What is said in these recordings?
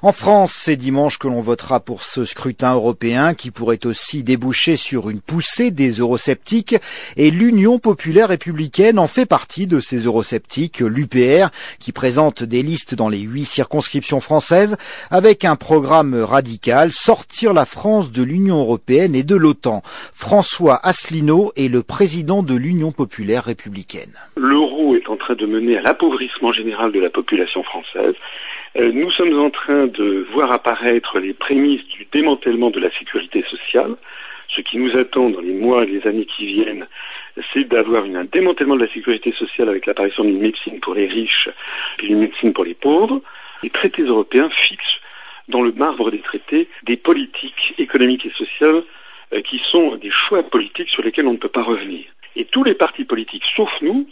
En France, c'est dimanche que l'on votera pour ce scrutin européen qui pourrait aussi déboucher sur une poussée des eurosceptiques et l'Union populaire républicaine en fait partie de ces eurosceptiques, l'UPR, qui présente des listes dans les huit circonscriptions françaises avec un programme radical, sortir la France de l'Union européenne et de l'OTAN. François Asselineau est le président de l'Union populaire républicaine. L'euro est en train de mener à l'appauvrissement général de la population française euh, nous sommes en train de voir apparaître les prémices du démantèlement de la sécurité sociale. Ce qui nous attend dans les mois et les années qui viennent, c'est d'avoir un démantèlement de la sécurité sociale avec l'apparition d'une médecine pour les riches et d'une médecine pour les pauvres. Les traités européens fixent dans le marbre des traités des politiques économiques et sociales euh, qui sont des choix politiques sur lesquels on ne peut pas revenir. Et tous les partis politiques, sauf nous,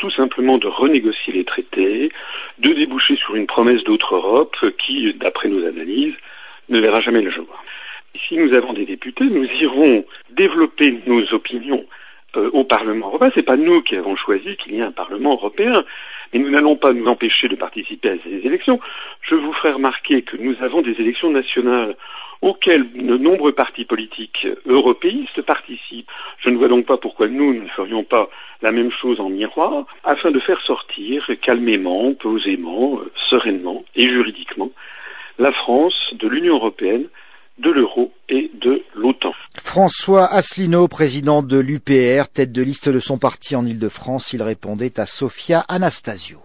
tout simplement de renégocier les traités, de déboucher sur une promesse d'autre Europe qui, d'après nos analyses, ne verra jamais le jour. Si nous avons des députés, nous irons développer nos opinions euh, au Parlement européen. Ce n'est pas nous qui avons choisi qu'il y ait un Parlement européen, mais nous n'allons pas nous empêcher de participer à ces élections. Je vous ferai remarquer que nous avons des élections nationales auxquelles de nombreux partis politiques européistes participent. Je ne vois donc pas pourquoi nous ne ferions pas la même chose en miroir, afin de faire sortir calmement, posément, sereinement et juridiquement la France de l'Union européenne de l'euro et de l'OTAN. François Asselineau, président de l'UPR, tête de liste de son parti en Ile-de-France, il répondait à Sofia Anastasio.